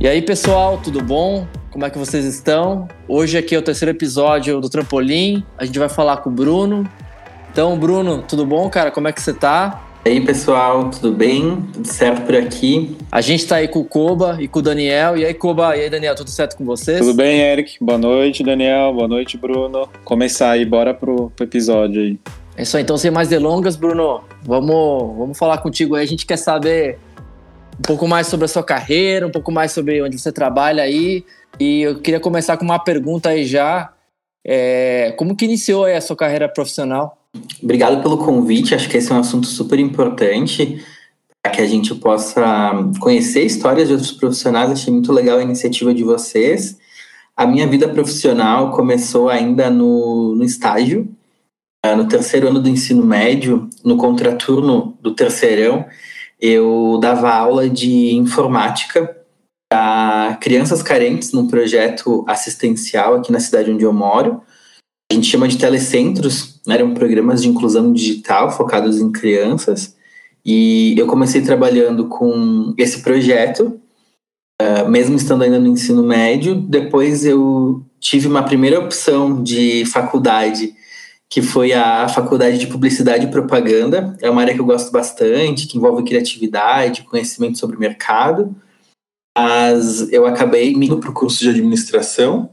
E aí, pessoal, tudo bom? Como é que vocês estão? Hoje aqui é o terceiro episódio do Trampolim. A gente vai falar com o Bruno. Então, Bruno, tudo bom, cara? Como é que você tá? E aí, pessoal, tudo bem? Tudo certo por aqui? A gente tá aí com o Koba e com o Daniel. E aí, Koba, e aí, Daniel, tudo certo com vocês? Tudo bem, Eric? Boa noite, Daniel. Boa noite, Bruno. Começar aí, bora pro, pro episódio aí. É isso aí, então sem mais delongas, Bruno, vamos, vamos falar contigo aí. A gente quer saber um pouco mais sobre a sua carreira, um pouco mais sobre onde você trabalha aí. E eu queria começar com uma pergunta aí já. É, como que iniciou aí a sua carreira profissional? Obrigado pelo convite, acho que esse é um assunto super importante para que a gente possa conhecer histórias de outros profissionais. Achei muito legal a iniciativa de vocês. A minha vida profissional começou ainda no, no estágio, ah, no terceiro ano do ensino médio, no contraturno do terceirão, eu dava aula de informática para crianças carentes num projeto assistencial aqui na cidade onde eu moro. A gente chama de telecentros, né? eram programas de inclusão digital focados em crianças. E eu comecei trabalhando com esse projeto, uh, mesmo estando ainda no ensino médio. Depois eu tive uma primeira opção de faculdade que foi a Faculdade de Publicidade e Propaganda. É uma área que eu gosto bastante, que envolve criatividade, conhecimento sobre mercado. Mas eu acabei indo para o curso de administração.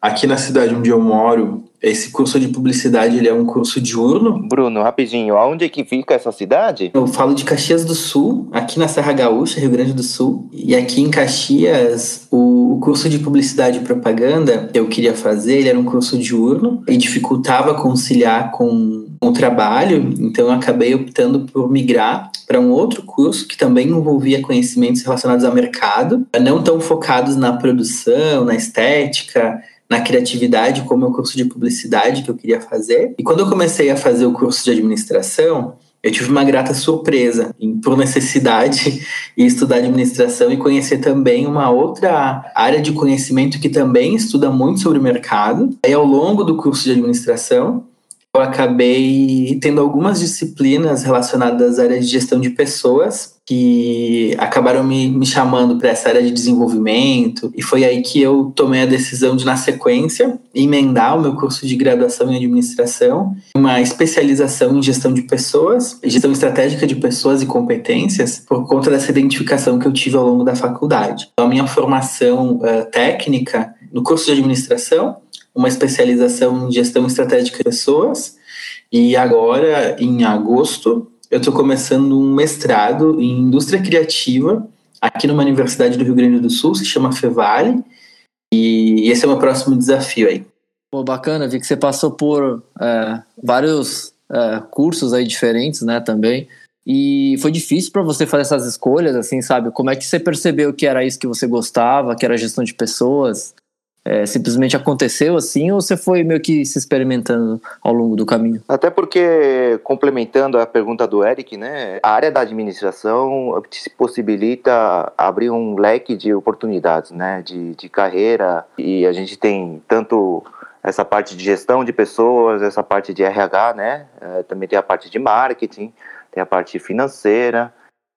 Aqui na cidade onde eu moro, esse curso de publicidade ele é um curso diurno. Bruno, rapidinho, aonde é que fica essa cidade? Eu falo de Caxias do Sul, aqui na Serra Gaúcha, Rio Grande do Sul. E aqui em Caxias, o, curso de publicidade e propaganda que eu queria fazer, ele era um curso diurno e dificultava conciliar com o trabalho, então eu acabei optando por migrar para um outro curso que também envolvia conhecimentos relacionados ao mercado, não tão focados na produção, na estética, na criatividade como é o curso de publicidade que eu queria fazer. E quando eu comecei a fazer o curso de administração, eu tive uma grata surpresa em, por necessidade e estudar administração e conhecer também uma outra área de conhecimento que também estuda muito sobre o mercado. Aí ao longo do curso de administração, eu acabei tendo algumas disciplinas relacionadas à área de gestão de pessoas que acabaram me, me chamando para essa área de desenvolvimento e foi aí que eu tomei a decisão de na sequência emendar o meu curso de graduação em administração, uma especialização em gestão de pessoas, gestão estratégica de pessoas e competências por conta dessa identificação que eu tive ao longo da faculdade. Então, a minha formação uh, técnica no curso de administração uma especialização em gestão estratégica de pessoas e agora, em agosto, eu estou começando um mestrado em indústria criativa aqui numa universidade do Rio Grande do Sul, se chama Fevale, e esse é o meu próximo desafio aí. Pô, bacana, vi que você passou por é, vários é, cursos aí diferentes, né, também. E foi difícil para você fazer essas escolhas, assim, sabe? Como é que você percebeu que era isso que você gostava, que era gestão de pessoas? É, simplesmente aconteceu assim ou você foi meio que se experimentando ao longo do caminho? Até porque, complementando a pergunta do Eric, né, a área da administração te possibilita abrir um leque de oportunidades, né, de, de carreira e a gente tem tanto essa parte de gestão de pessoas, essa parte de RH, né, é, também tem a parte de marketing, tem a parte financeira,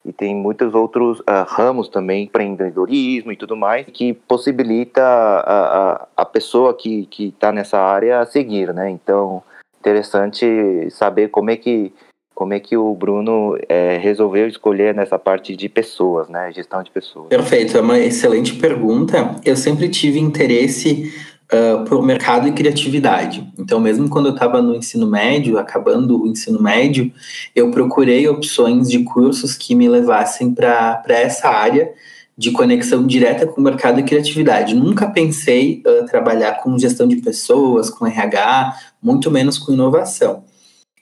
e tem muitos outros uh, ramos também, empreendedorismo e tudo mais, que possibilita a, a, a pessoa que está nessa área seguir, né? Então, interessante saber como é que como é que o Bruno é, resolveu escolher nessa parte de pessoas, né? Gestão de pessoas. Perfeito, é uma excelente pergunta. Eu sempre tive interesse uh, por mercado e criatividade. Então, mesmo quando eu estava no ensino médio, acabando o ensino médio, eu procurei opções de cursos que me levassem para essa área de conexão direta com o mercado e criatividade. Nunca pensei uh, trabalhar com gestão de pessoas, com RH, muito menos com inovação.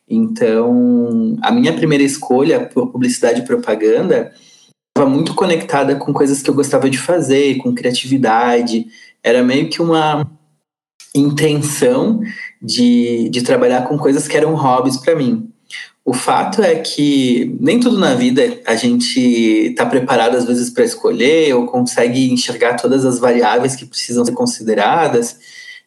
Então, a minha primeira escolha por publicidade e propaganda estava muito conectada com coisas que eu gostava de fazer, com criatividade. Era meio que uma intenção de, de trabalhar com coisas que eram hobbies para mim. O fato é que nem tudo na vida a gente está preparado às vezes para escolher ou consegue enxergar todas as variáveis que precisam ser consideradas.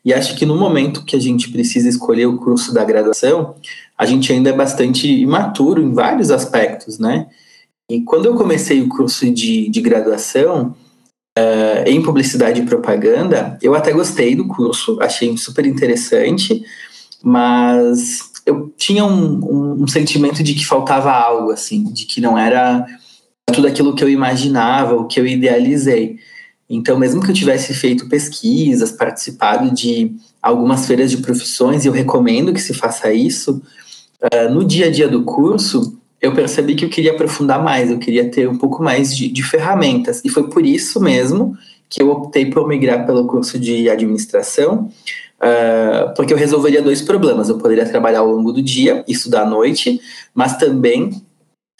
E acho que no momento que a gente precisa escolher o curso da graduação, a gente ainda é bastante imaturo em vários aspectos, né? E quando eu comecei o curso de, de graduação, uh, em publicidade e propaganda, eu até gostei do curso, achei super interessante, mas eu tinha um, um, um sentimento de que faltava algo, assim, de que não era tudo aquilo que eu imaginava, o que eu idealizei. Então, mesmo que eu tivesse feito pesquisas, participado de algumas feiras de profissões, e eu recomendo que se faça isso, uh, no dia a dia do curso, eu percebi que eu queria aprofundar mais, eu queria ter um pouco mais de, de ferramentas. E foi por isso mesmo que eu optei por migrar pelo curso de administração, uh, porque eu resolveria dois problemas. Eu poderia trabalhar ao longo do dia, estudar à noite, mas também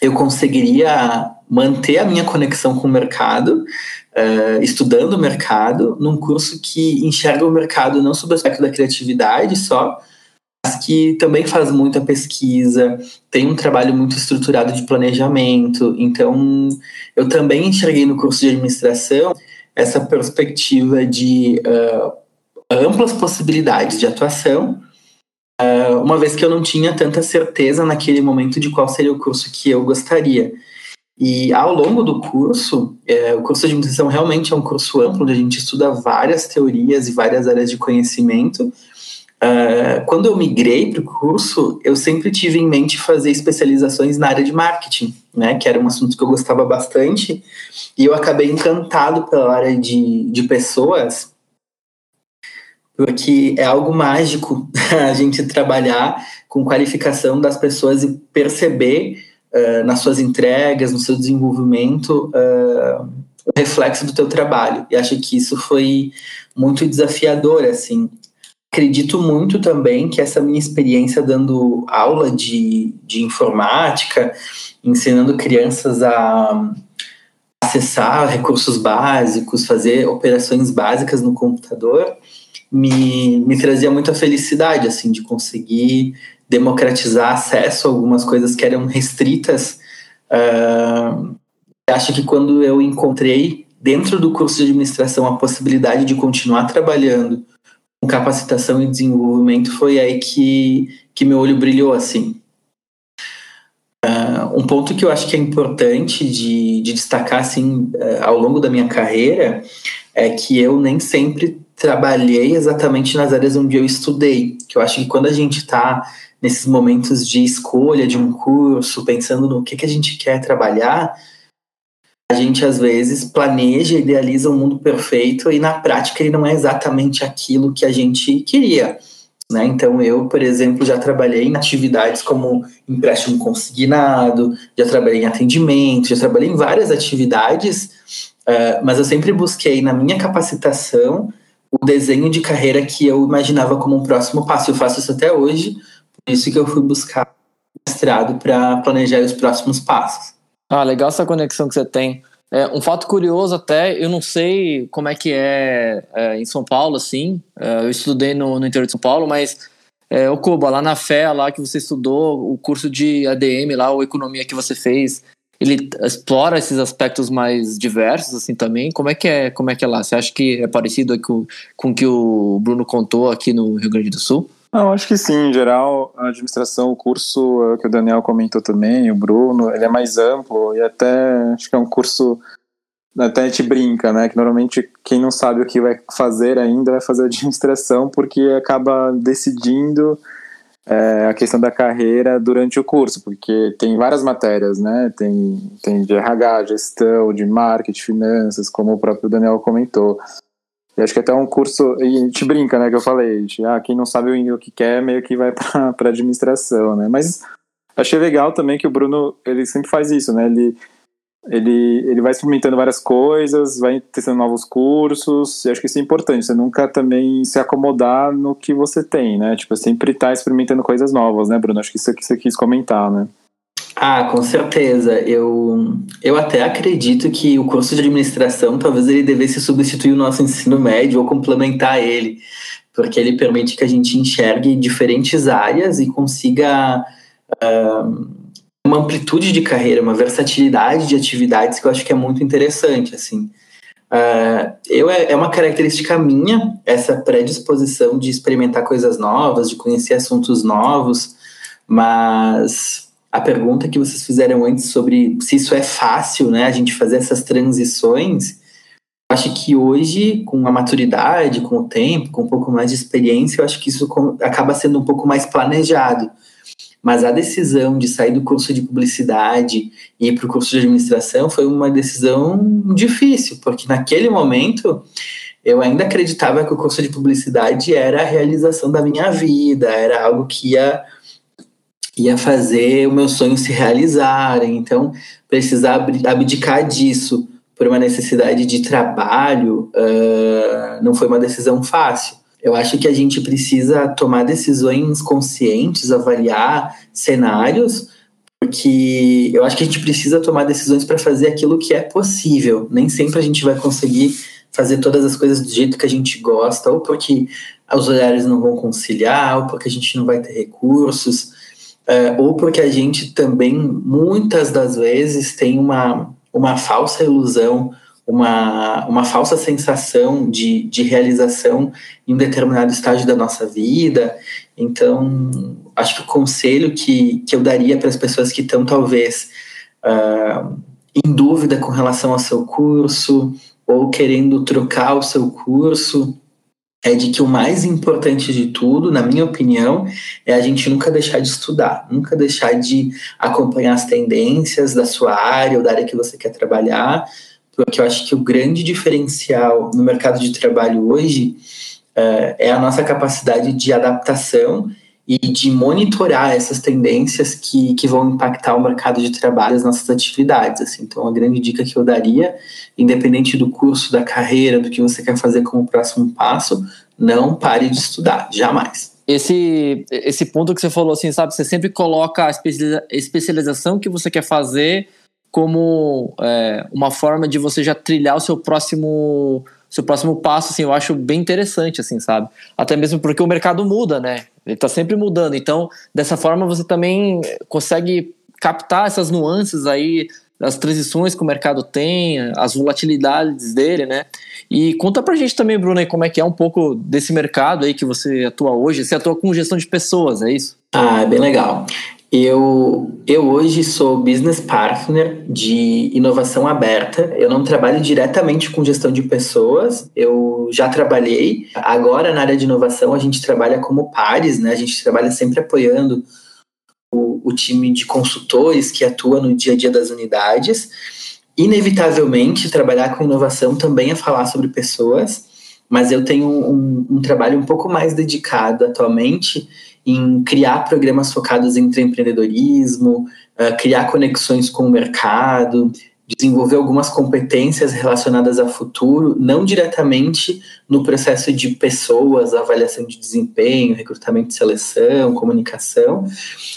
eu conseguiria manter a minha conexão com o mercado, uh, estudando o mercado, num curso que enxerga o mercado não sob o aspecto da criatividade só, que também faz muita pesquisa, tem um trabalho muito estruturado de planejamento. Então, eu também enxerguei no curso de administração essa perspectiva de uh, amplas possibilidades de atuação, uh, uma vez que eu não tinha tanta certeza naquele momento de qual seria o curso que eu gostaria. E ao longo do curso, é, o curso de administração realmente é um curso amplo, onde a gente estuda várias teorias e várias áreas de conhecimento. Uh, quando eu migrei para o curso, eu sempre tive em mente fazer especializações na área de marketing, né, que era um assunto que eu gostava bastante, e eu acabei encantado pela área de, de pessoas, porque é algo mágico a gente trabalhar com qualificação das pessoas e perceber uh, nas suas entregas, no seu desenvolvimento, uh, o reflexo do teu trabalho. E acho que isso foi muito desafiador, assim. Acredito muito também que essa minha experiência dando aula de, de informática, ensinando crianças a acessar recursos básicos, fazer operações básicas no computador, me, me trazia muita felicidade, assim, de conseguir democratizar acesso a algumas coisas que eram restritas. Uh, acho que quando eu encontrei dentro do curso de administração a possibilidade de continuar trabalhando capacitação e desenvolvimento, foi aí que, que meu olho brilhou assim. Uh, um ponto que eu acho que é importante de, de destacar assim, uh, ao longo da minha carreira é que eu nem sempre trabalhei exatamente nas áreas onde eu estudei. Que eu acho que quando a gente está nesses momentos de escolha de um curso, pensando no que, que a gente quer trabalhar, a gente às vezes planeja, idealiza um mundo perfeito e na prática ele não é exatamente aquilo que a gente queria. Né? Então, eu, por exemplo, já trabalhei em atividades como empréstimo consignado, já trabalhei em atendimento, já trabalhei em várias atividades, uh, mas eu sempre busquei na minha capacitação o desenho de carreira que eu imaginava como um próximo passo. Eu faço isso até hoje, isso que eu fui buscar mestrado para planejar os próximos passos. Ah, legal essa conexão que você tem. É, um fato curioso até, eu não sei como é que é, é em São Paulo, assim, é, eu estudei no, no, interior de São Paulo, mas é, o Cuba, lá na Fé, lá que você estudou, o curso de ADM lá, ou Economia que você fez, ele explora esses aspectos mais diversos, assim, também? Como é que é, como é, que é lá? Você acha que é parecido com, com o que o Bruno contou aqui no Rio Grande do Sul? Não, acho que sim. Em geral, a administração, o curso é que o Daniel comentou também, o Bruno, ele é mais amplo e até acho que é um curso até a gente brinca, né? Que normalmente quem não sabe o que vai fazer ainda vai fazer administração porque acaba decidindo é, a questão da carreira durante o curso, porque tem várias matérias, né? Tem, tem de RH, gestão, de marketing, finanças, como o próprio Daniel comentou. E acho que até um curso, e a gente brinca, né, que eu falei, gente, ah, quem não sabe o que quer, meio que vai para administração, né, mas achei legal também que o Bruno, ele sempre faz isso, né, ele, ele, ele vai experimentando várias coisas, vai testando novos cursos, e acho que isso é importante, você nunca também se acomodar no que você tem, né, tipo, sempre estar tá experimentando coisas novas, né, Bruno, acho que isso é que você quis comentar, né. Ah, com certeza. Eu, eu até acredito que o curso de administração talvez ele devesse substituir o nosso ensino médio ou complementar ele, porque ele permite que a gente enxergue diferentes áreas e consiga uh, uma amplitude de carreira, uma versatilidade de atividades que eu acho que é muito interessante, assim. Uh, eu é, é uma característica minha essa predisposição de experimentar coisas novas, de conhecer assuntos novos, mas a pergunta que vocês fizeram antes sobre se isso é fácil, né, a gente fazer essas transições, acho que hoje, com a maturidade, com o tempo, com um pouco mais de experiência, eu acho que isso acaba sendo um pouco mais planejado. Mas a decisão de sair do curso de publicidade e ir para o curso de administração foi uma decisão difícil, porque naquele momento eu ainda acreditava que o curso de publicidade era a realização da minha vida, era algo que ia, ia fazer o meu sonho se realizar. Então, precisar abdicar disso por uma necessidade de trabalho uh, não foi uma decisão fácil. Eu acho que a gente precisa tomar decisões conscientes, avaliar cenários, porque eu acho que a gente precisa tomar decisões para fazer aquilo que é possível. Nem sempre a gente vai conseguir fazer todas as coisas do jeito que a gente gosta, ou porque os horários não vão conciliar, ou porque a gente não vai ter recursos, uh, ou porque a gente também, muitas das vezes, tem uma, uma falsa ilusão uma, uma falsa sensação de, de realização em um determinado estágio da nossa vida. Então, acho que o conselho que, que eu daria para as pessoas que estão, talvez, uh, em dúvida com relação ao seu curso ou querendo trocar o seu curso, é de que o mais importante de tudo, na minha opinião, é a gente nunca deixar de estudar, nunca deixar de acompanhar as tendências da sua área ou da área que você quer trabalhar, porque eu acho que o grande diferencial no mercado de trabalho hoje uh, é a nossa capacidade de adaptação e de monitorar essas tendências que, que vão impactar o mercado de trabalho, as nossas atividades. Assim. Então, a grande dica que eu daria, independente do curso, da carreira, do que você quer fazer como próximo passo, não pare de estudar, jamais. Esse, esse ponto que você falou, assim, sabe, você sempre coloca a especialização que você quer fazer como é, uma forma de você já trilhar o seu próximo seu próximo passo, assim, eu acho bem interessante, assim, sabe? Até mesmo porque o mercado muda, né? Ele está sempre mudando. Então, dessa forma, você também consegue captar essas nuances aí das transições que o mercado tem, as volatilidades dele, né? E conta pra gente também, Bruno, aí, como é que é um pouco desse mercado aí que você atua hoje. Você atua com gestão de pessoas, é isso? Ah, é bem legal. Eu, eu hoje sou business partner de inovação aberta. Eu não trabalho diretamente com gestão de pessoas, eu já trabalhei. Agora, na área de inovação, a gente trabalha como pares, né? A gente trabalha sempre apoiando o, o time de consultores que atua no dia a dia das unidades. Inevitavelmente, trabalhar com inovação também é falar sobre pessoas, mas eu tenho um, um trabalho um pouco mais dedicado atualmente em criar programas focados em empreendedorismo, uh, criar conexões com o mercado, desenvolver algumas competências relacionadas a futuro, não diretamente no processo de pessoas, avaliação de desempenho, recrutamento e seleção, comunicação,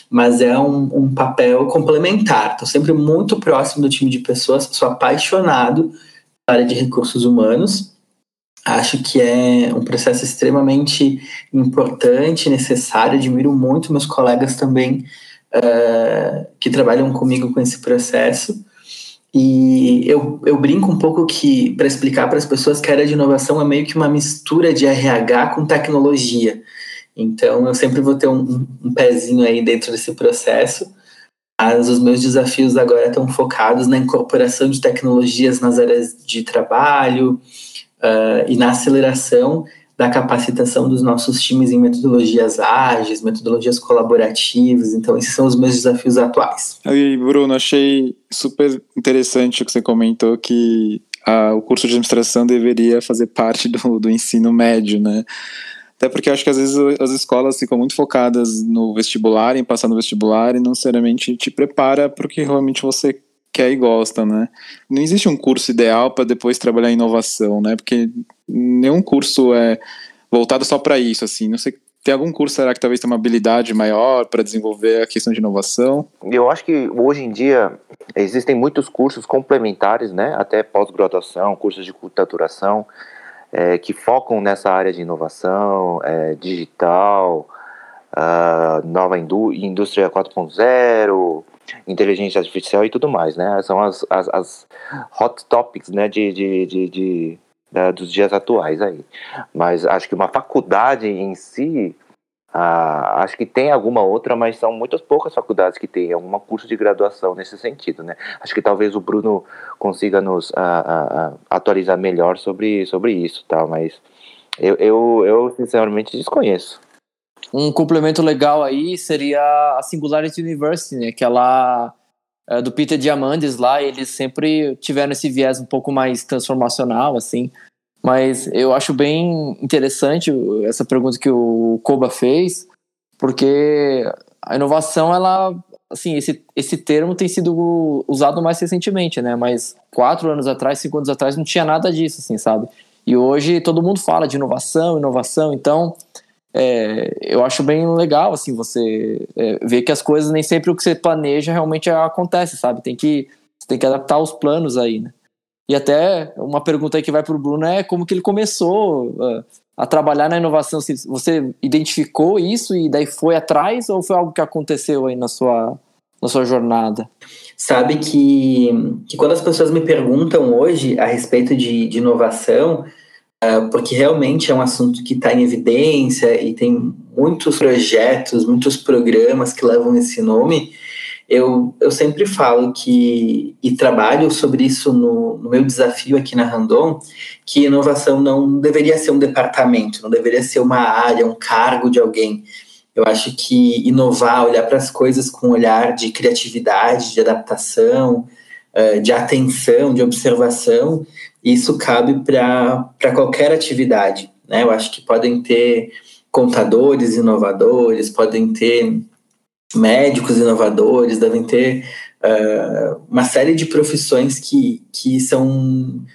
mas é um, um papel complementar. Estou sempre muito próximo do time de pessoas, sou apaixonado pela área de recursos humanos Acho que é um processo extremamente importante, necessário. Admiro muito meus colegas também uh, que trabalham comigo com esse processo. E eu, eu brinco um pouco que, para explicar para as pessoas que a área de inovação é meio que uma mistura de RH com tecnologia. Então, eu sempre vou ter um, um pezinho aí dentro desse processo. Mas os meus desafios agora estão focados na incorporação de tecnologias nas áreas de trabalho, uh, e na aceleração da capacitação dos nossos times em metodologias ágeis, metodologias colaborativas. Então, esses são os meus desafios atuais. E, Bruno, achei super interessante o que você comentou que ah, o curso de administração deveria fazer parte do, do ensino médio, né? Até porque acho que às vezes as escolas ficam muito focadas no vestibular, em passar no vestibular, e não necessariamente te prepara para o que realmente você quer e gosta, né? Não existe um curso ideal para depois trabalhar inovação, né? Porque nenhum curso é voltado só para isso, assim. Não sei, tem algum curso será que talvez tenha uma habilidade maior para desenvolver a questão de inovação? Eu acho que hoje em dia existem muitos cursos complementares, né? Até pós-graduação, cursos de culturação, é, que focam nessa área de inovação, é, digital, uh, nova indú indústria 4.0, inteligência artificial e tudo mais, né? São as, as, as hot topics, né, de, de, de, de dos dias atuais aí. Mas acho que uma faculdade em si Ah, acho que tem alguma outra, mas são muitas poucas faculdades que têm algum curso de graduação nesse sentido, né? Acho que talvez o Bruno consiga nos ah, ah, ah atualizar melhor sobre, sobre isso, tá? Mas eu, eu, eu sinceramente desconheço. Um complemento legal aí seria a Singularity University, né? Que ela é, do Peter Diamandis lá, eles sempre tiveram esse viés um pouco mais transformacional, assim. Mas eu acho bem interessante essa pergunta que o Koba fez, porque a inovação, ela, assim, esse, esse termo tem sido usado mais recentemente, né? Mas quatro anos atrás, cinco anos atrás, não tinha nada disso, assim, sabe? E hoje todo mundo fala de inovação, inovação, então é, eu acho bem legal, assim, você é, ver que as coisas, nem sempre o que você planeja realmente acontece, sabe? Tem que, tem que adaptar os planos aí, né? E até uma pergunta aí que vai para o Bruno é como que ele começou uh, a trabalhar na inovação. Assim, você identificou isso e daí foi atrás ou foi algo que aconteceu aí na sua, na sua jornada? Sabe que, que quando as pessoas me perguntam hoje a respeito de, de inovação, porque realmente é um assunto que está em evidência e tem muitos projetos, muitos programas que levam esse nome, eu, eu sempre falo que, e trabalho sobre isso no, no meu desafio aqui na Randon, que inovação não deveria ser um departamento, não deveria ser uma área, um cargo de alguém. Eu acho que inovar, olhar para as coisas com um olhar de criatividade, de adaptação, eh, de atenção, de observação, isso cabe para qualquer atividade. Né? Eu acho que podem ter contadores inovadores, podem ter médicos inovadores, devem ter uh, uma série de profissões que, que são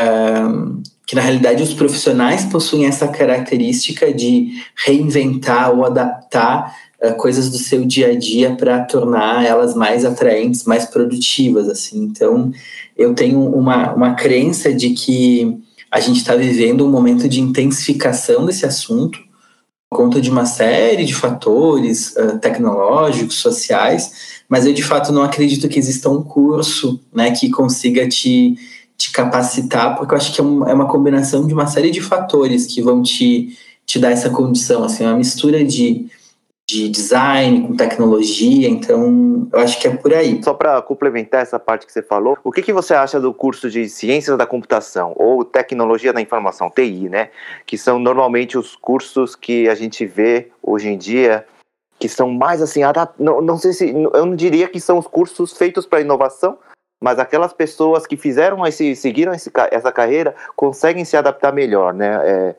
uh, que na realidade os profissionais possuem essa característica de reinventar ou adaptar uh, coisas do seu dia a dia para tornar elas mais atraentes, mais produtivas, assim. Então, eu tenho uma, uma crença de que a gente está vivendo um momento de intensificação desse assunto por conta de uma série de fatores uh, tecnológicos, sociais, mas eu de fato não acredito que exista um curso né, que consiga te te capacitar, porque eu acho que é, é uma combinação de uma série de fatores que vão te, te dar essa condição, assim, uma mistura de, de design com tecnologia, então eu acho que é por aí. Só para complementar essa parte que você falou, o que, que você acha do curso de Ciências da Computação ou Tecnologia da Informação, TI, né? Que são normalmente os cursos que a gente vê hoje em dia que são mais assim, não, não sei se eu não diria que são os cursos feitos para inovação, mas aquelas pessoas que fizeram esse, seguiram esse, essa carreira conseguem se adaptar melhor, né? É,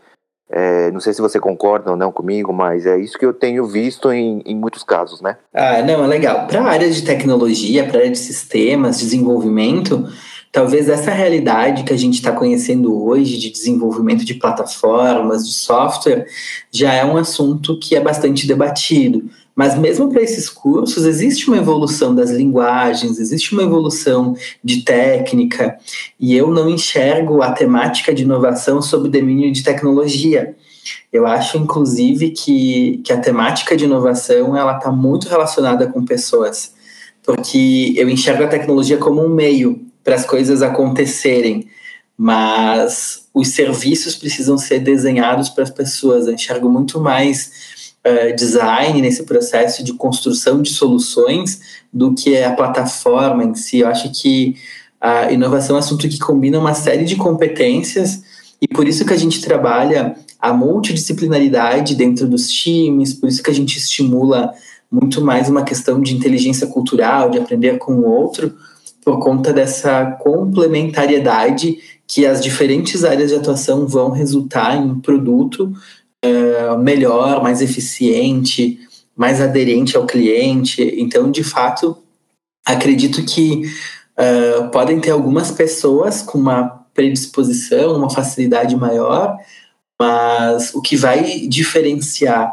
é, não sei se você concorda ou não comigo, mas é isso que eu tenho visto em, em muitos casos, né? Ah, não, é legal. Para a área de tecnologia, para a área de sistemas, desenvolvimento, talvez essa realidade que a gente está conhecendo hoje de desenvolvimento de plataformas, de software, já é um assunto que é bastante debatido. Mas mesmo para esses cursos, existe uma evolução das linguagens, existe uma evolução de técnica, e eu não enxergo a temática de inovação sob domínio de tecnologia. Eu acho, inclusive, que, que a temática de inovação ela está muito relacionada com pessoas, porque eu enxergo a tecnologia como um meio para as coisas acontecerem, mas os serviços precisam ser desenhados para as pessoas. Eu enxergo muito mais uh, design, nesse processo de construção de soluções, do que é a plataforma em si. Eu acho que a inovação é um assunto que combina uma série de competências e por isso que a gente trabalha a multidisciplinaridade dentro dos times, por isso que a gente estimula muito mais uma questão de inteligência cultural, de aprender com o outro, por conta dessa complementariedade que as diferentes áreas de atuação vão resultar em um produto é, melhor, mais eficiente, mais aderente ao cliente. Então, de fato, acredito que uh, podem ter algumas pessoas com uma predisposição, uma facilidade maior, mas o que vai diferenciar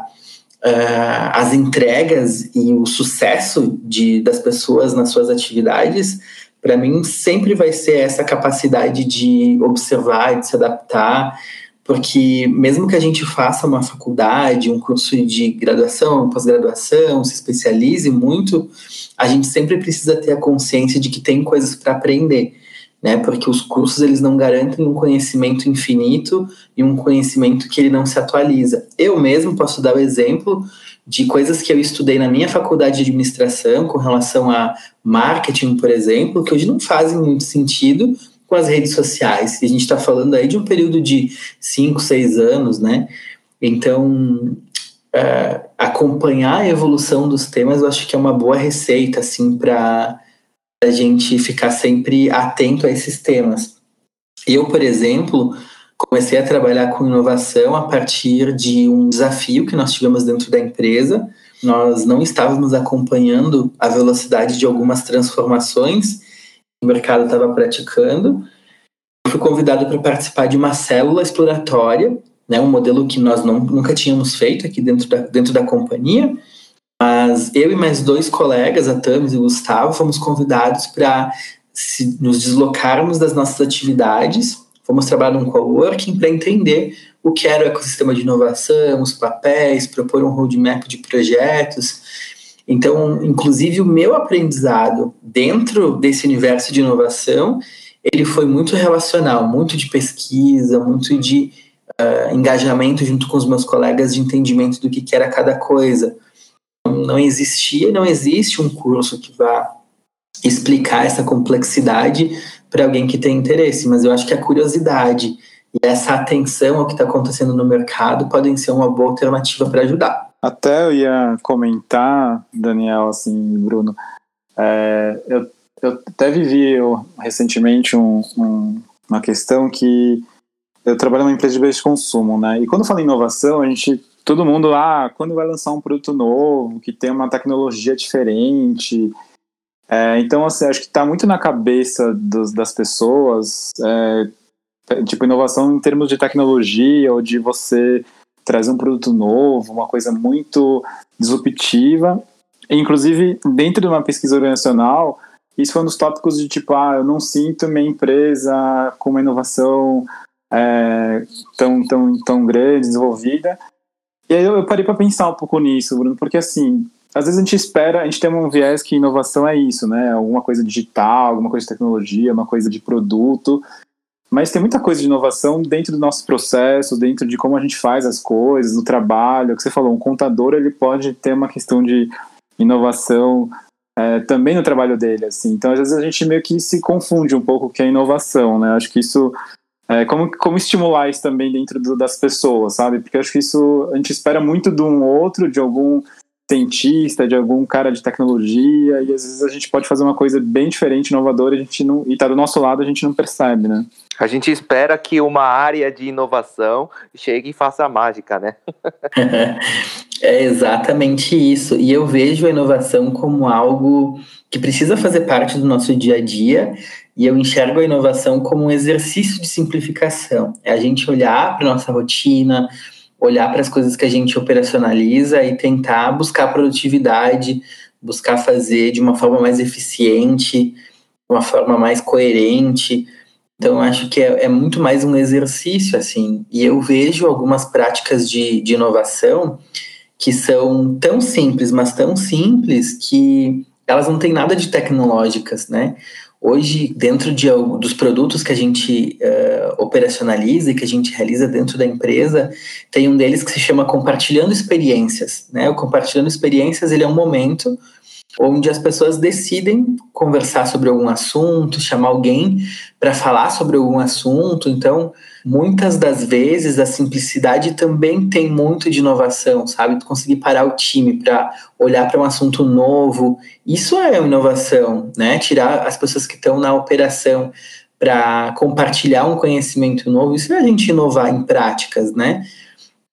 uh, as entregas e o sucesso de, das pessoas nas suas atividades, para mim, sempre vai ser essa capacidade de observar, de se adaptar, porque mesmo que a gente faça uma faculdade, um curso de graduação, pós-graduação, se especialize muito, a gente sempre precisa ter a consciência de que tem coisas para aprender. né? Porque os cursos eles não garantem um conhecimento infinito e um conhecimento que ele não se atualiza. Eu mesmo posso dar o exemplo de coisas que eu estudei na minha faculdade de administração com relação a marketing, por exemplo, que hoje não fazem muito sentido com as redes sociais. A gente está falando aí de um período de 5, 6 anos, né? Então, é, acompanhar a evolução dos temas, eu acho que é uma boa receita, assim, para a gente ficar sempre atento a esses temas. Eu, por exemplo, comecei a trabalhar com inovação a partir de um desafio que nós tivemos dentro da empresa. Nós não estávamos acompanhando a velocidade de algumas transformações o mercado estava praticando. Eu fui convidado para participar de uma célula exploratória, né, um modelo que nós não, nunca tínhamos feito aqui dentro da, dentro da companhia. Mas eu e mais dois colegas, a Tamis e o Gustavo, fomos convidados para nos deslocarmos das nossas atividades Fomos trabalhar num coworking para entender o que era o ecossistema de inovação, os papéis, propor um roadmap de projetos. Então, inclusive, o meu aprendizado dentro desse universo de inovação, ele foi muito relacional, muito de pesquisa, muito de uh, engajamento junto com os meus colegas de entendimento do que, que era cada coisa. Não existia, não existe um curso que vá explicar essa complexidade para alguém que tem interesse, mas eu acho que a curiosidade e essa atenção ao que está acontecendo no mercado podem ser uma boa alternativa para ajudar. Até eu ia comentar, Daniel, assim, Bruno, é, eu, eu até vivi eu, recentemente um, um, uma questão que eu trabalho numa empresa de bens de consumo, né? E quando fala inovação, a gente, todo mundo, ah, quando vai lançar um produto novo, que tem uma tecnologia diferente, é, então, assim, acho que está muito na cabeça dos, das pessoas, é, tipo, inovação em termos de tecnologia ou de você trazer um produto novo, uma coisa muito disruptiva. Inclusive, dentro de uma pesquisa organizacional, isso foi um dos tópicos de tipo, ah, eu não sinto minha empresa com uma inovação é, tão, tão, tão grande, desenvolvida. E aí eu, parei para pensar um pouco nisso, Bruno, porque assim, às vezes a gente espera, a gente tem um viés que inovação é isso, né? Alguma coisa digital, alguma coisa de tecnologia, uma coisa de produto. Mas tem muita coisa de inovação dentro do nosso processo, dentro de como a gente faz as coisas, no trabalho. O que você falou, um contador ele pode ter uma questão de inovação é, também no trabalho dele, assim. Então, às vezes a gente meio que se confunde um pouco o que é inovação, né? Acho que isso é, como, como estimular isso também dentro do, das pessoas, sabe? Porque acho que isso a gente espera muito de um outro, de algum cientista, de algum cara de tecnologia, e às vezes a gente pode fazer uma coisa bem diferente, inovadora, e a gente não, e tá do nosso lado, a gente não percebe, né? A gente espera que uma área de inovação chegue e faça a mágica, né? é exatamente isso. E eu vejo a inovação como algo que precisa fazer parte do nosso dia a dia, e eu enxergo a inovação como um exercício de simplificação. É a gente olhar para nossa rotina, olhar para as coisas que a gente operacionaliza e tentar buscar produtividade, buscar fazer de uma forma mais eficiente, uma forma mais coerente. Então, acho que é, é, muito mais um exercício, assim. E eu vejo algumas práticas de, de inovação que são tão simples, mas tão simples que elas não têm nada de tecnológicas, né? Hoje, dentro de, dos produtos que a gente uh, operacionaliza e que a gente realiza dentro da empresa, tem um deles que se chama Compartilhando Experiências. Né? O Compartilhando Experiências ele é um momento onde as pessoas decidem conversar sobre algum assunto, chamar alguém para falar sobre algum assunto. Então, muitas das vezes a simplicidade também tem muito de inovação, sabe? Tu conseguir parar o time para olhar para um assunto novo, isso é inovação, né? Tirar as pessoas que estão na operação para compartilhar um conhecimento novo, isso é a gente inovar em práticas, né?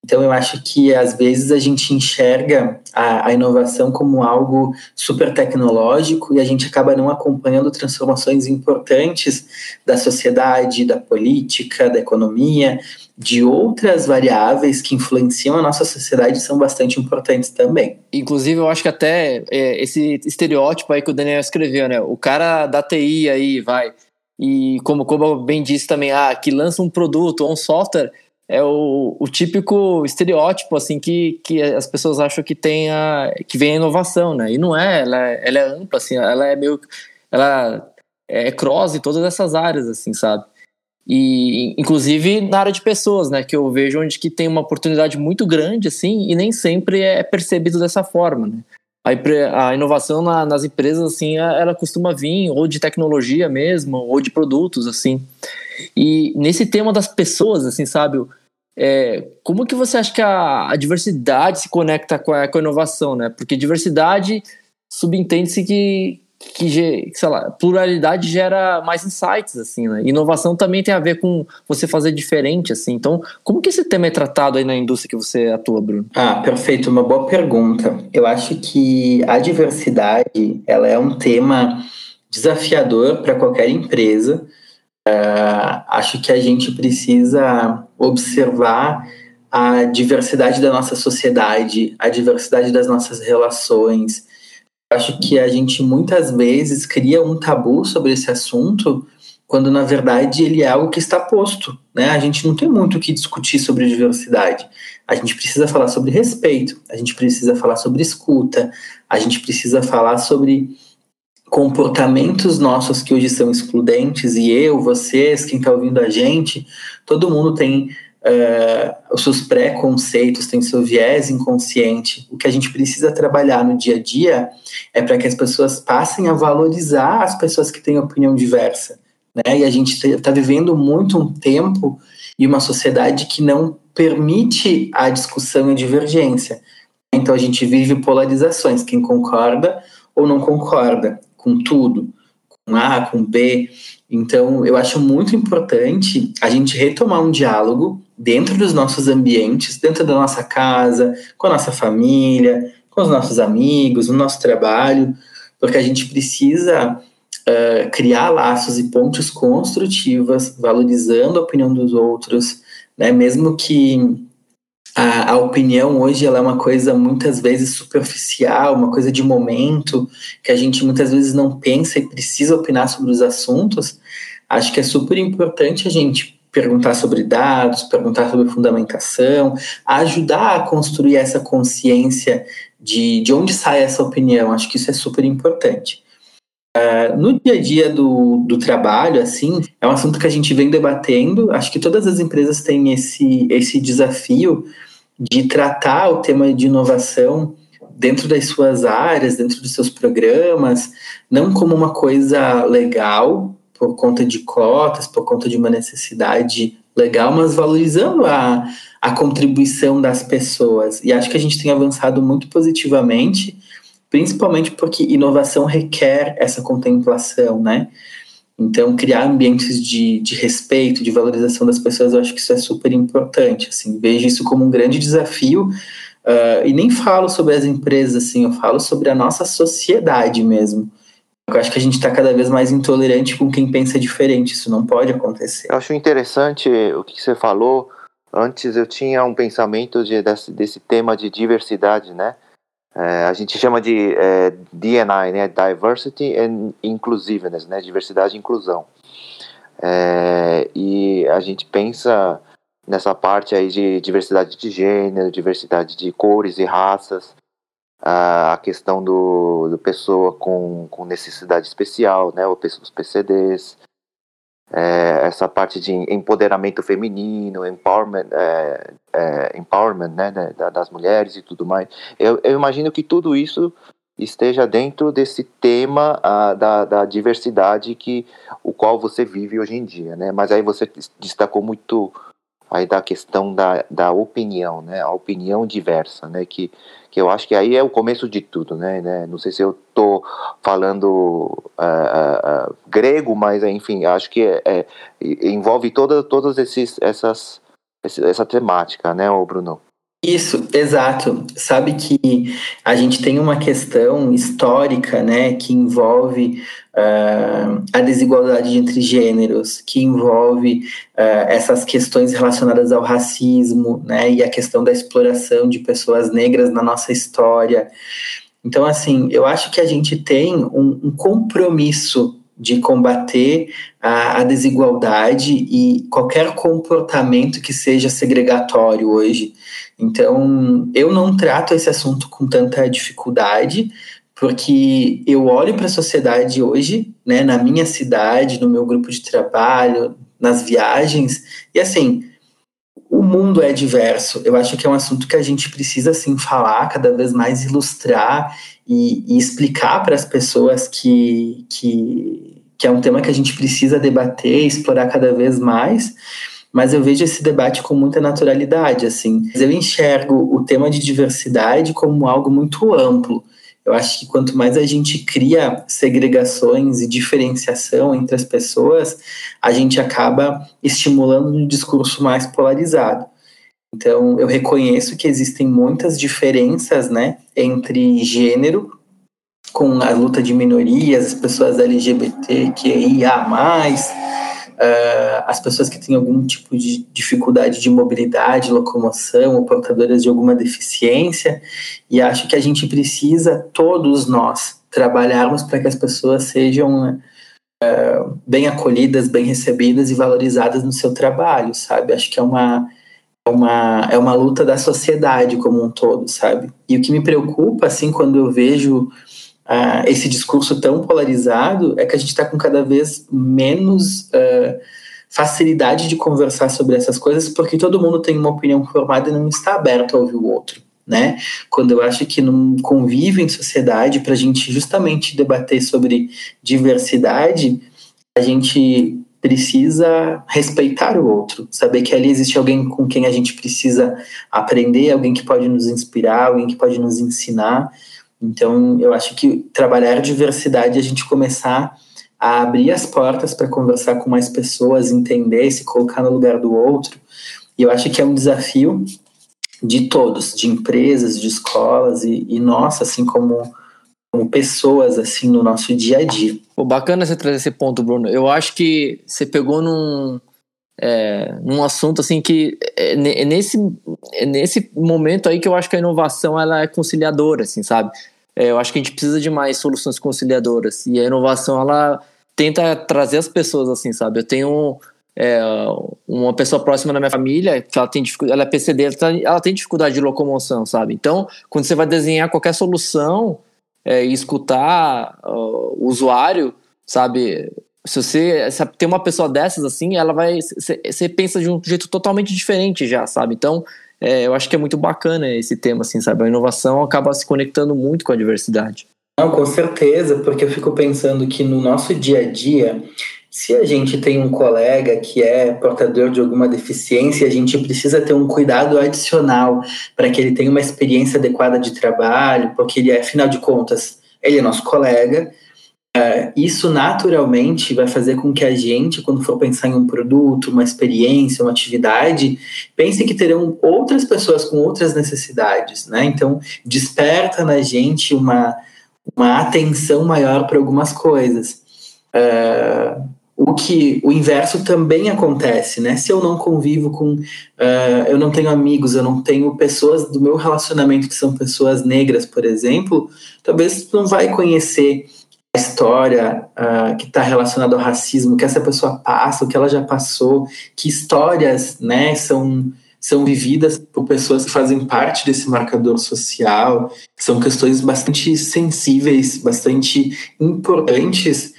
Então, eu acho que às vezes a gente enxerga a, a, inovação como algo super tecnológico e a gente acaba não acompanhando transformações importantes da sociedade, da política, da economia, de outras variáveis que influenciam a nossa sociedade são bastante importantes também. Inclusive, eu acho que até é, esse estereótipo aí que o Daniel escreveu, né? O cara da TI aí vai. E como, como bem disse também, ah, que lança um produto ou um software é o, o típico estereótipo assim que, que as pessoas acham que tem a, que vem a inovação, né? E não é, ela, é, ela é ampla assim, ela é meio ela é cross em todas essas áreas, assim, sabe? E inclusive na área de pessoas, né, que eu vejo onde que tem uma oportunidade muito grande assim e nem sempre é percebido dessa forma, né? A, a inovação na, nas empresas assim, ela costuma vir ou de tecnologia mesmo, ou de produtos assim. E nesse tema das pessoas, assim, sabe, é, como que você acha que a, a diversidade se conecta com a, com a inovação, né? Porque diversidade subentende-se que que, sei lá, pluralidade gera mais insights, assim, né? Inovação também tem a ver com você fazer diferente, assim. Então, como que esse tema é tratado aí na indústria que você atua, Bruno? Ah, perfeito, uma boa pergunta. Eu acho que a diversidade, ela é um tema desafiador para qualquer empresa. Uh, acho que a gente precisa observar a diversidade da nossa sociedade, a diversidade das nossas relações, acho que a gente muitas vezes cria um tabu sobre esse assunto, quando na verdade ele é algo que está posto. Né? A gente não tem muito o que discutir sobre diversidade. A gente precisa falar sobre respeito, a gente precisa falar sobre escuta, a gente precisa falar sobre comportamentos nossos que hoje são excludentes, e eu, vocês, quem está ouvindo a gente, todo mundo tem uh, os seus preconceitos, tem seu viés inconsciente. O que a gente precisa trabalhar no dia a dia é para que as pessoas passem a valorizar as pessoas que têm opinião diversa. Né? E a gente está vivendo muito um tempo e uma sociedade que não permite a discussão e a divergência. Então a gente vive polarizações, quem concorda ou não concorda com tudo, com A, com B. Então eu acho muito importante a gente retomar um diálogo dentro dos nossos ambientes, dentro da nossa casa, com a nossa família, com os nossos amigos, no nosso trabalho, porque a gente precisa uh, criar laços e pontes construtivas, valorizando a opinião dos outros, né? mesmo que a, a, opinião hoje ela é uma coisa muitas vezes superficial, uma coisa de momento, que a gente muitas vezes não pensa e precisa opinar sobre os assuntos, acho que é super importante a gente perguntar sobre dados, perguntar sobre fundamentação, ajudar a construir essa consciência de, de onde sai essa opinião. Acho que isso é super importante. Uh, no dia a dia do, do trabalho, assim, é um assunto que a gente vem debatendo. Acho que todas as empresas têm esse, esse desafio de tratar o tema de inovação dentro das suas áreas, dentro dos seus programas, não como uma coisa legal, por conta de cotas, por conta de uma necessidade legal, mas valorizando a, a contribuição das pessoas. E acho que a gente tem avançado muito positivamente, principalmente porque inovação requer essa contemplação, né? Então, criar ambientes de, de respeito, de valorização das pessoas, eu acho que isso é super importante. Assim, vejo isso como um grande desafio. Uh, e nem falo sobre as empresas, assim, eu falo sobre a nossa sociedade mesmo. Eu acho que a gente está cada vez mais intolerante com quem pensa diferente. Isso não pode acontecer. Eu acho interessante o que você falou. Antes eu tinha um pensamento de, desse, desse tema de diversidade, né? É, a gente chama de é, D&I, né? Diversity and Inclusiveness, né? Diversidade e inclusão. É, e a gente pensa nessa parte aí de diversidade de gênero, diversidade de cores e raças, a questão do, do pessoa com, com necessidade especial, né, os PCDs, é, essa parte de empoderamento feminino, empowerment, é, é, empowerment né, das mulheres e tudo mais. Eu, eu, imagino que tudo isso esteja dentro desse tema a, da, da, diversidade que o qual você vive hoje em dia, né? Mas aí você destacou muito aí da questão da, da opinião, né? A opinião diversa, né? Que, que eu acho que aí é o começo de tudo, né? né? Não sei se eu estou falando uh, uh, grego, mas enfim, acho que é, é, envolve toda, todas esses, essas, essa temática, né, Bruno? Isso, exato. Sabe que a gente tem uma questão histórica, né, que envolve uh, a desigualdade entre gêneros, que envolve uh, essas questões relacionadas ao racismo, né, e a questão da exploração de pessoas negras na nossa história. Então, assim, eu acho que a gente tem um, um compromisso de combater a, a, desigualdade e qualquer comportamento que seja segregatório hoje. Então, eu não trato esse assunto com tanta dificuldade, porque eu olho para a sociedade hoje, né, na minha cidade, no meu grupo de trabalho, nas viagens, e assim, o mundo é diverso. Eu acho que é um assunto que a gente precisa assim falar, cada vez mais ilustrar e, e explicar para as pessoas que, que, que é um tema que a gente precisa debater, explorar cada vez mais mas eu vejo esse debate com muita naturalidade, assim. Eu enxergo o tema de diversidade como algo muito amplo. Eu acho que quanto mais a gente cria segregações e diferenciação entre as pessoas, a gente acaba estimulando um discurso mais polarizado. Então, eu reconheço que existem muitas diferenças, né, entre gênero, com a luta de minorias, as pessoas LGBT, que ia mais, uh, as pessoas que têm algum tipo de dificuldade de mobilidade, locomoção, ou portadoras de alguma deficiência, e acho que a gente precisa, todos nós, trabalharmos para que as pessoas sejam uh, bem acolhidas, bem recebidas e valorizadas no seu trabalho, sabe? Acho que é uma é uma, é uma luta da sociedade como um todo, sabe? E o que me preocupa, assim, quando eu vejo uh, esse discurso tão polarizado é que a gente está com cada vez menos uh, facilidade de conversar sobre essas coisas, porque todo mundo tem uma opinião formada e não está aberto a ouvir o outro. Né? Quando eu acho que num convívio em sociedade, para a gente justamente debater sobre diversidade, a gente precisa respeitar o outro, saber que ali existe alguém com quem a gente precisa aprender, alguém que pode nos inspirar, alguém que pode nos ensinar, então, eu acho que trabalhar diversidade, a gente começar a abrir as portas para conversar com mais pessoas, entender, se colocar no lugar do outro. E eu acho que é um desafio de todos, de empresas, de escolas e, e nossa, assim como, como pessoas, assim, no nosso dia a dia. Pô, bacana você trazer esse ponto, Bruno. Eu acho que você pegou num, é, num assunto assim que é, é nesse, é nesse momento aí que eu acho que a inovação ela é conciliadora, assim, sabe? É, eu acho que a gente precisa de mais soluções conciliadoras. E a inovação, ela tenta trazer as pessoas assim, sabe? Eu tenho é, uma pessoa próxima da minha família que ela tem ela é PCD, ela, tá, ela, tem dificuldade de locomoção, sabe? Então, quando você vai desenhar qualquer solução é, e escutar uh, o usuário, sabe? Se você se tem uma pessoa dessas assim, ela vai. Você pensa de um jeito totalmente diferente já, sabe? Então, é, eu acho que é muito bacana esse tema, assim, sabe? A inovação acaba se conectando muito com a diversidade. Não, com certeza, porque eu fico pensando que no nosso dia a dia, se a gente tem um colega que é portador de alguma deficiência, a gente precisa ter um cuidado adicional para que ele tenha uma experiência adequada de trabalho, porque ele é, afinal de contas, ele é nosso colega Uh, isso naturalmente vai fazer com que a gente, quando for pensar em um produto, uma experiência, uma atividade, pense que terão outras pessoas com outras necessidades, né? Então, desperta na gente uma, uma atenção maior para algumas coisas. Uh, o que o inverso também acontece, né? Se eu não convivo com, uh, eu não tenho amigos, eu não tenho pessoas do meu relacionamento que são pessoas negras, por exemplo, talvez não vai conhecer história uh, que está relacionada ao racismo, que essa pessoa passa, o que ela já passou, que histórias né, são, são vividas por pessoas que fazem parte desse marcador social, são questões bastante sensíveis, bastante importantes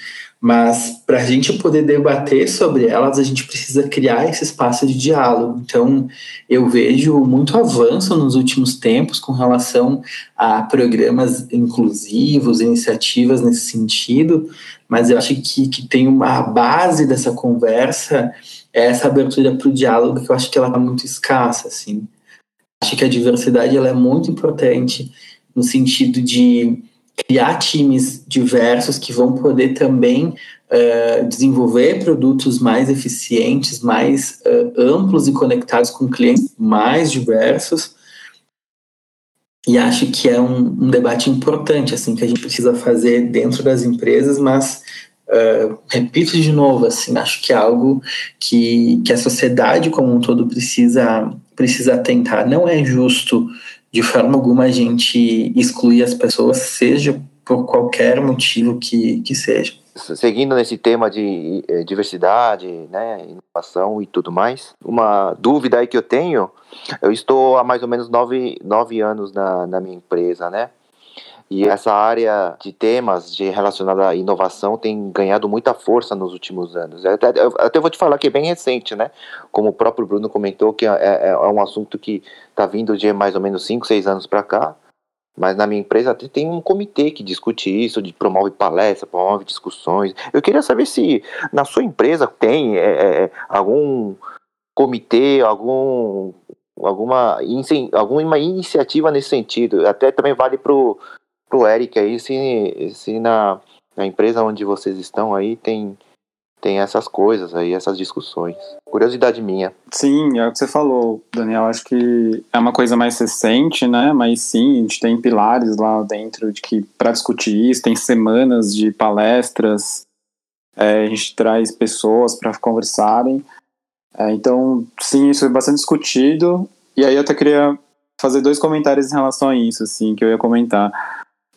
mas para a gente poder debater sobre elas, a gente precisa criar esse espaço de diálogo. Então, eu vejo muito avanço nos últimos tempos com relação a programas inclusivos, iniciativas nesse sentido, mas eu acho que, que tem uma base dessa conversa é essa abertura para o diálogo que eu acho que ela está muito escassa, assim. Acho que a diversidade ela é muito importante no sentido de criar times diversos que vão poder também uh, desenvolver produtos mais eficientes, mais uh, amplos e conectados com clientes mais diversos. E acho que é um, um, debate importante assim que a gente precisa fazer dentro das empresas, mas uh, repito de novo, assim, acho que é algo que, que a sociedade como um todo precisa precisa tentar. Não é justo de forma alguma a gente excluir as pessoas, seja por qualquer motivo que, que seja. Seguindo nesse tema de eh, diversidade, né, inovação e tudo mais, uma dúvida aí que eu tenho, eu estou há mais ou menos nove, nove anos na, na minha empresa, né, E essa área de temas de relacionada à inovação tem ganhado muita força nos últimos anos. Até, até vou te falar que é bem recente, né? Como o próprio Bruno comentou, que é, é, é um assunto que está vindo de mais ou menos 5, 6 anos para cá. Mas na minha empresa até tem um comitê que discute isso, de promove palestras, promove discussões. Eu queria saber se na sua empresa tem é, é, algum comitê, algum, alguma, alguma iniciativa nesse sentido. Até também vale para o Eric aí, se, se na, na empresa onde vocês estão aí tem tem essas coisas aí, essas discussões. Curiosidade minha. Sim, é o que você falou, Daniel. Acho que é uma coisa mais recente, né? Mas sim, a gente tem pilares lá dentro de que para discutir isso, tem semanas de palestras, é, a gente traz pessoas para conversarem. É, então, sim, isso é bastante discutido. E aí eu até queria fazer dois comentários em relação a isso, assim, que eu ia comentar.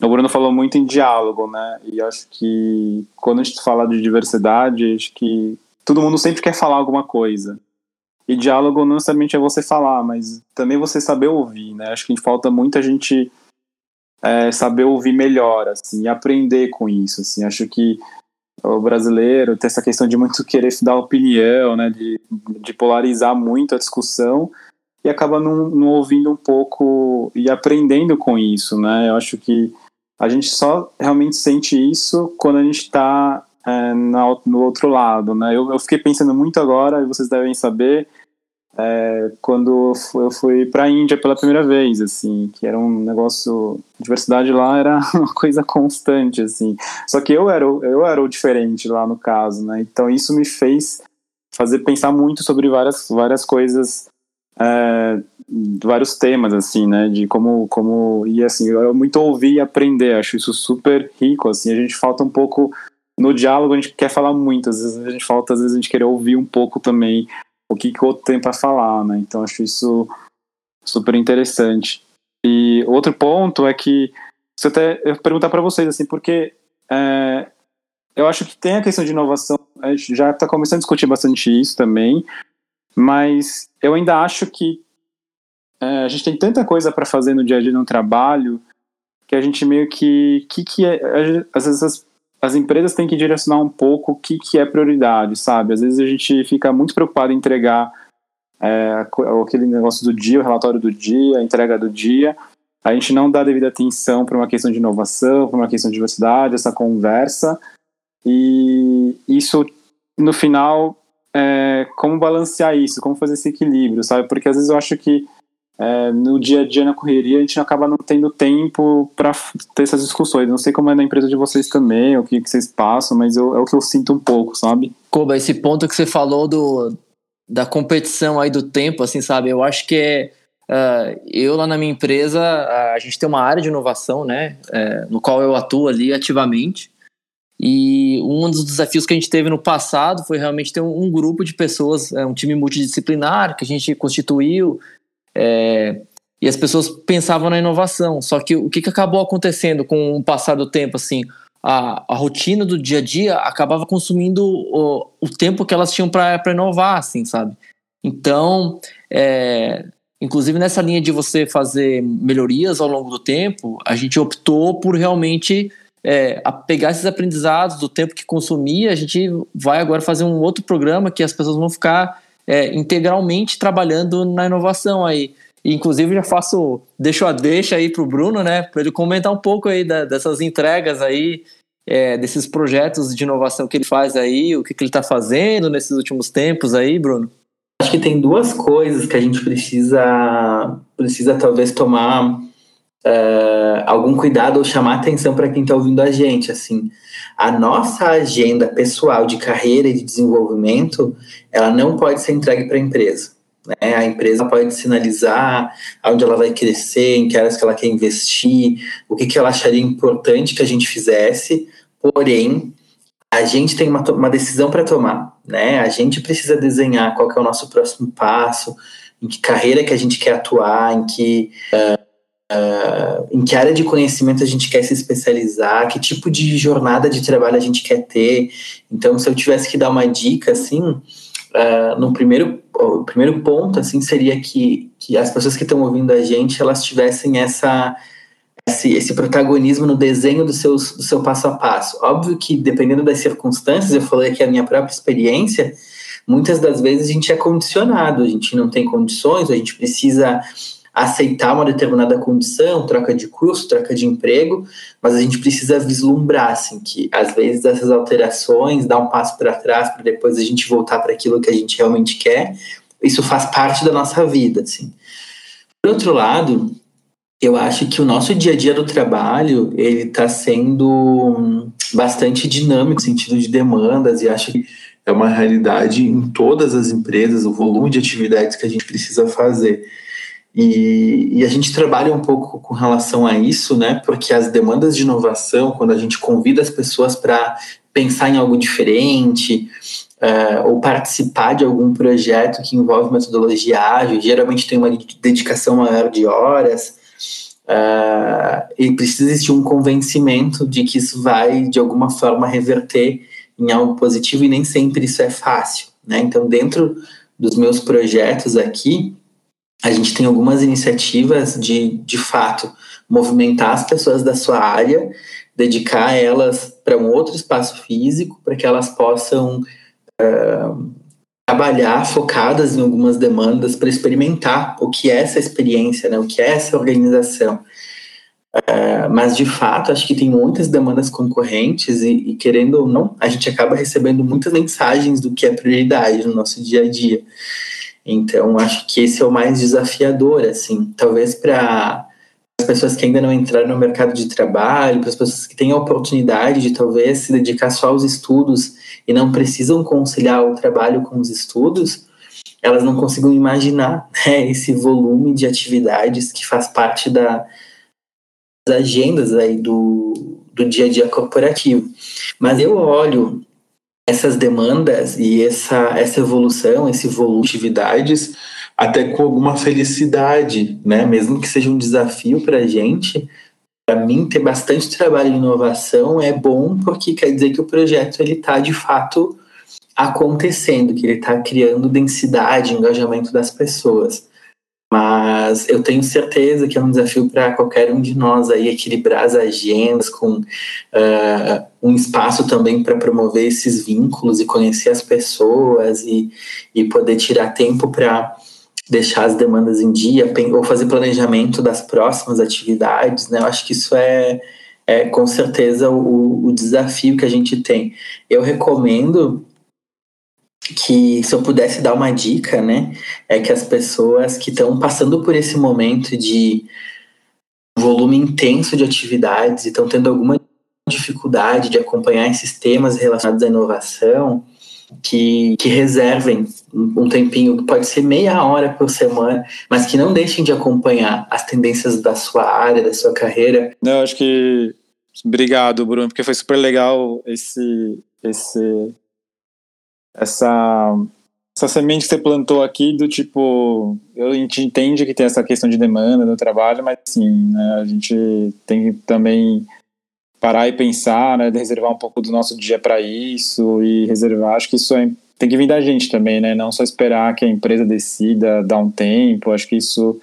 O Bruno falou muito em diálogo, né? E acho que quando a gente fala de diversidade, acho que todo mundo sempre quer falar alguma coisa. E diálogo não necessariamente é você falar, mas também você saber ouvir, né? Acho que falta muita gente é, saber ouvir melhor, assim, e aprender com isso, assim. Acho que o brasileiro tem essa questão de muito querer dar opinião, né? De, de polarizar muito a discussão e acaba não, não ouvindo um pouco e aprendendo com isso, né? Eu acho que a gente só realmente sente isso quando a gente está é, no outro lado, né? Eu, eu, fiquei pensando muito agora, e vocês devem saber, é, quando eu fui para a Índia pela primeira vez, assim, que era um negócio, diversidade lá era uma coisa constante, assim. Só que eu era, eu era o diferente lá no caso, né? Então isso me fez fazer pensar muito sobre várias, várias coisas é, vários temas, assim, né, de como, como, e assim, eu muito ouvir e aprender, acho isso super rico, assim, a gente falta um pouco, no diálogo a gente quer falar muito, às vezes a gente falta, às vezes a gente querer ouvir um pouco também o que, que o outro tem para falar, né, então acho isso super interessante. E outro ponto é que, se até eu perguntar para vocês, assim, porque é, eu acho que tem a questão de inovação, a gente já está começando a discutir bastante isso também, mas eu ainda acho que é, a gente tem tanta coisa para fazer no dia a dia no trabalho que a gente meio que que que é, às vezes as, as empresas têm que direcionar um pouco o que que é prioridade, sabe? Às vezes a gente fica muito preocupado em entregar é, aquele negócio do dia, o relatório do dia, a entrega do dia. A gente não dá devida atenção para uma questão de inovação, para uma questão de diversidade, essa conversa. E isso, no final, é, como balancear isso, como fazer esse equilíbrio, sabe? Porque às vezes eu acho que é, no dia a dia, na correria, a gente acaba não tendo tempo para ter essas discussões. Não sei como é na empresa de vocês também, o que, que vocês passam, mas eu, é o que eu sinto um pouco, sabe? Koba, esse ponto que você falou do, da competição aí do tempo, assim, sabe? Eu acho que é. Uh, eu lá na minha empresa, a gente tem uma área de inovação, né? É, no qual eu atuo ali ativamente. E um dos desafios que a gente teve no passado foi realmente ter um, um grupo de pessoas, é, um time multidisciplinar que a gente constituiu é, e as pessoas pensavam na inovação. Só que o que, que acabou acontecendo com o passar do tempo, assim, a, a rotina do dia a dia acabava consumindo o, o tempo que elas tinham para inovar, assim, sabe? Então, é, inclusive nessa linha de você fazer melhorias ao longo do tempo, a gente optou por realmente é, pegar esses aprendizados do tempo que consumia. A gente vai agora fazer um outro programa que as pessoas vão ficar é, integralmente trabalhando na inovação aí. E, inclusive já faço, deixo a deixa aí para o Bruno, né, para ele comentar um pouco aí da, dessas entregas aí, é, desses projetos de inovação que ele faz aí, o que, que ele está fazendo nesses últimos tempos aí, Bruno. Acho que tem duas coisas que a gente precisa, precisa talvez tomar uh, algum cuidado ou chamar atenção para quem está ouvindo a gente, assim a nossa agenda pessoal de carreira e de desenvolvimento, ela não pode ser entregue para a empresa. Né? A empresa pode sinalizar onde ela vai crescer, em que áreas que ela quer investir, o que, que ela acharia importante que a gente fizesse, porém, a gente tem uma, uma decisão para tomar, né? A gente precisa desenhar qual é o nosso próximo passo, em que carreira que a gente quer atuar, em que uh, Uh, em que área de conhecimento a gente quer se especializar, que tipo de jornada de trabalho a gente quer ter. Então, se eu tivesse que dar uma dica, assim, uh, no primeiro, o primeiro ponto, assim, seria que, que as pessoas que estão ouvindo a gente, elas tivessem essa, esse, esse protagonismo no desenho do, seus, do seu passo a passo. Óbvio que, dependendo das circunstâncias, eu falei aqui a minha própria experiência, muitas das vezes a gente é condicionado, a gente não tem condições, a gente precisa aceitar uma determinada condição, troca de curso, troca de emprego, mas a gente precisa vislumbrar, assim, que às vezes essas alterações, dar um passo para trás para depois a gente voltar para aquilo que a gente realmente quer, isso faz parte da nossa vida, assim. Por outro lado, eu acho que o nosso dia a dia do trabalho ele está sendo bastante dinâmico no sentido de demandas e acho que é uma realidade em todas as empresas o volume de atividades que a gente precisa fazer e, e, a gente trabalha um pouco com relação a isso, né? Porque as demandas de inovação, quando a gente convida as pessoas para pensar em algo diferente, uh, ou participar de algum projeto que envolve metodologia ágil, geralmente tem uma dedicação maior de horas, uh, e precisa existir um convencimento de que isso vai, de alguma forma, reverter em algo positivo, e nem sempre isso é fácil, né? Então, dentro dos meus projetos aqui, a gente tem algumas iniciativas de, de fato, movimentar as pessoas da sua área, dedicar elas para um outro espaço físico, para que elas possam uh, trabalhar focadas em algumas demandas para experimentar o que é essa experiência, né, o que é essa organização. Uh, mas de fato, acho que tem muitas demandas concorrentes e, e, querendo ou não, a gente acaba recebendo muitas mensagens do que é prioridade no nosso dia a dia. Então, acho que esse é o mais desafiador, assim, talvez para as pessoas que ainda não entraram no mercado de trabalho, para as pessoas que têm a oportunidade de talvez se dedicar só aos estudos e não precisam conciliar o trabalho com os estudos, elas não consigam imaginar né, esse volume de atividades que faz parte da, das agendas aí do, do dia a dia corporativo. Mas eu olho essas demandas e essa, essa evolução, esse volume de atividades, até com alguma felicidade, né? Mesmo que seja um desafio para a gente, para mim ter bastante trabalho em inovação é bom porque quer dizer que o projeto ele está de fato acontecendo, que ele está criando densidade, engajamento das pessoas. Mas eu tenho certeza que é um desafio para qualquer um de nós aí equilibrar as agendas com uh, um espaço também para promover esses vínculos e conhecer as pessoas e, e poder tirar tempo para deixar as demandas em dia ou fazer planejamento das próximas atividades, né? Eu acho que isso é, é com certeza o, o desafio que a gente tem. Eu recomendo que se eu pudesse dar uma dica, né, é que as pessoas que estão passando por esse momento de volume intenso de atividades e estão tendo alguma dificuldade de acompanhar esses temas relacionados à inovação, que, que reservem um tempinho, que pode ser meia hora por semana, mas que não deixem de acompanhar as tendências da sua área, da sua carreira. Não, acho que. Obrigado, Bruno, porque foi super legal esse, esse essa essa semente que você plantou aqui do tipo, eu, a gente entende que tem essa questão de demanda no trabalho, mas sim, né, a gente tem que também parar e pensar, né, reservar um pouco do nosso dia para isso e reservar, acho que isso é, tem que vir da gente também, né, não só esperar que a empresa decida dar um tempo, acho que isso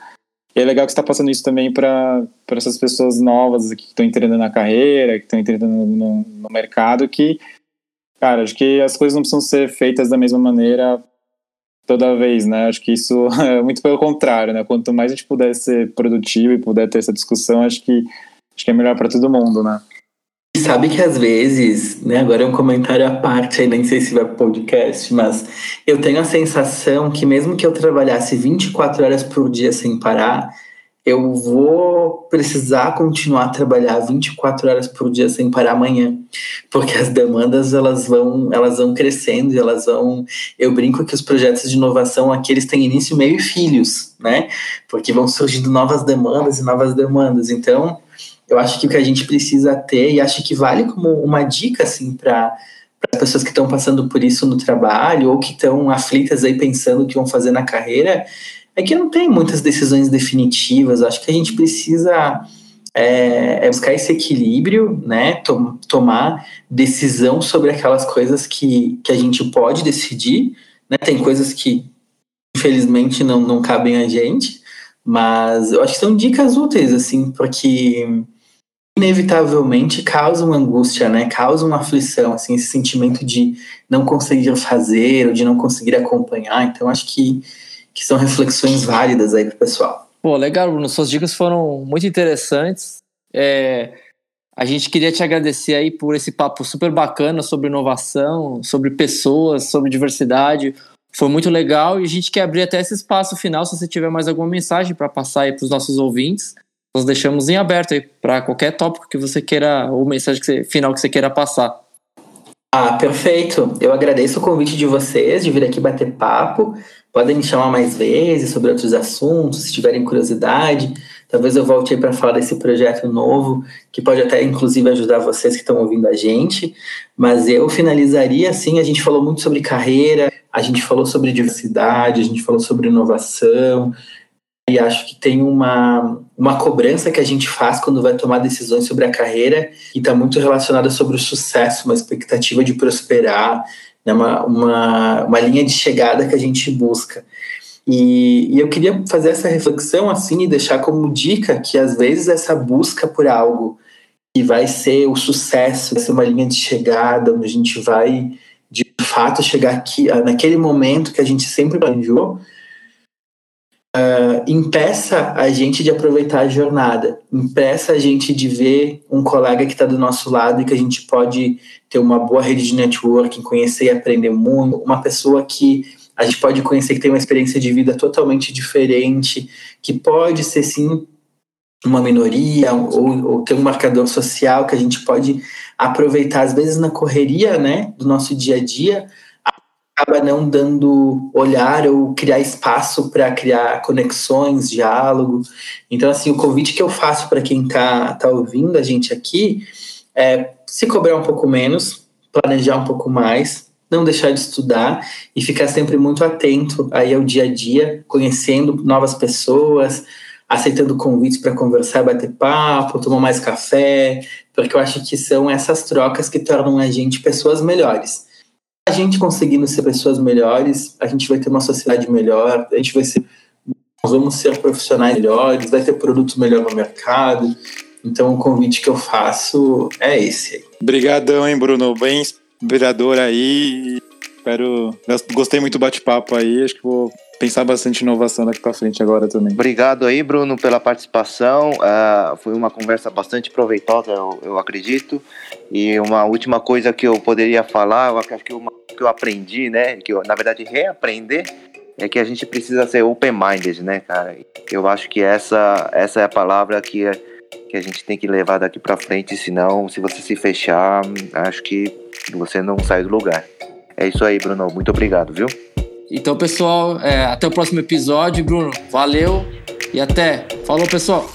é legal que você está passando isso também para essas pessoas novas que estão entrando na carreira, que estão entrando no, no mercado, que Cara, acho que as coisas não precisam ser feitas da mesma maneira toda vez, né? Acho que isso é muito pelo contrário, né? Quanto mais a gente puder ser produtivo e puder ter essa discussão, acho que acho que é melhor para todo mundo, né? Sabe que às vezes, né, agora é um comentário à parte, aí nem sei se vai pro podcast, mas eu tenho a sensação que mesmo que eu trabalhasse 24 horas por dia sem parar, eu vou precisar continuar a trabalhar 24 horas por dia sem parar amanhã, porque as demandas elas vão, elas vão crescendo elas vão, eu brinco que os projetos de inovação aqui eles têm início, meio e filhos, né? Porque vão surgindo novas demandas e novas demandas. Então, eu acho que o que a gente precisa ter e acho que vale como uma dica assim para as pessoas que estão passando por isso no trabalho ou que estão aflitas aí pensando o que vão fazer na carreira, é que não tem muitas decisões definitivas. Acho que a gente precisa é, é buscar esse equilíbrio, né? Tom, tomar decisão sobre aquelas coisas que, que a gente pode decidir. Né? Tem coisas que, infelizmente, não, não cabem a gente, mas eu acho que são dicas úteis, assim, porque inevitavelmente causam angústia, né? Causam aflição, assim, esse sentimento de não conseguir fazer ou de não conseguir acompanhar. Então, acho que, que são reflexões válidas aí para o pessoal. Pô, legal, Bruno. Suas dicas foram muito interessantes. É, a gente queria te agradecer aí por esse papo super bacana sobre inovação, sobre pessoas, sobre diversidade. Foi muito legal e a gente quer abrir até esse espaço final se você tiver mais alguma mensagem para passar aí para os nossos ouvintes nós deixamos em aberto aí para qualquer tópico que você queira, ou mensagem que você, final que você queira passar. Ah, perfeito. Eu agradeço o convite de vocês de vir aqui bater papo. Podem me chamar mais vezes sobre outros assuntos, se tiverem curiosidade. Talvez eu volte aí para falar desse projeto novo, que pode até inclusive ajudar vocês que estão ouvindo a gente. Mas eu finalizaria assim: a gente falou muito sobre carreira, a gente falou sobre diversidade, a gente falou sobre inovação, e acho que tem uma, uma cobrança que a gente faz quando vai tomar decisões sobre a carreira e está muito relacionada sobre o sucesso, uma expectativa de prosperar, né, uma, uma, uma linha de chegada que a gente busca. E, e, eu queria fazer essa reflexão assim e deixar como dica que às vezes essa busca por algo que vai ser o sucesso, vai ser uma linha de chegada, onde a gente vai de fato chegar aqui naquele momento que a gente sempre planejou, uh, impeça a gente de aproveitar a jornada, impeça a gente de ver um colega que está do nosso lado e que a gente pode ter uma boa rede de networking, conhecer e aprender muito, uma pessoa que a gente pode conhecer que tem uma experiência de vida totalmente diferente, que pode ser sim uma minoria ou, ou ter um marcador social que a gente pode aproveitar às vezes na correria, né, do nosso dia a dia, acaba não dando olhar ou criar espaço para criar conexões, diálogo. Então, assim, o convite que eu faço para quem está tá ouvindo a gente aqui é se cobrar um pouco menos, planejar um pouco mais, não deixar de estudar e ficar sempre muito atento aí ao dia a dia, conhecendo novas pessoas, aceitando convites para conversar, bater papo, tomar mais café, porque eu acho que são essas trocas que tornam a gente pessoas melhores gente conseguindo ser pessoas melhores, a gente vai ter uma sociedade melhor, a gente vai ser, nós vamos ser profissionais melhores, vai ter produto melhor no mercado. Então o convite que eu faço é esse. Obrigadão, hein, Bruno? Bem inspirador aí. Espero. Gostei muito do bate-papo aí. Acho que vou pensar bastante inovação daqui para frente agora também. Obrigado aí, Bruno, pela participação. Uh, foi uma conversa bastante proveitosa, eu, eu, acredito. E uma última coisa que eu poderia falar, eu acho que, uma, que eu aprendi, né? Que eu, na verdade, reaprender é que a gente precisa ser open-minded, né, cara? Eu acho que essa, essa é a palavra que, que a gente tem que levar daqui para frente, senão, se você se fechar, acho que você não sai do lugar. É isso aí, Bruno. Muito obrigado, viu? Então, pessoal, é, até o próximo episódio. Bruno, valeu e até. Falou, pessoal.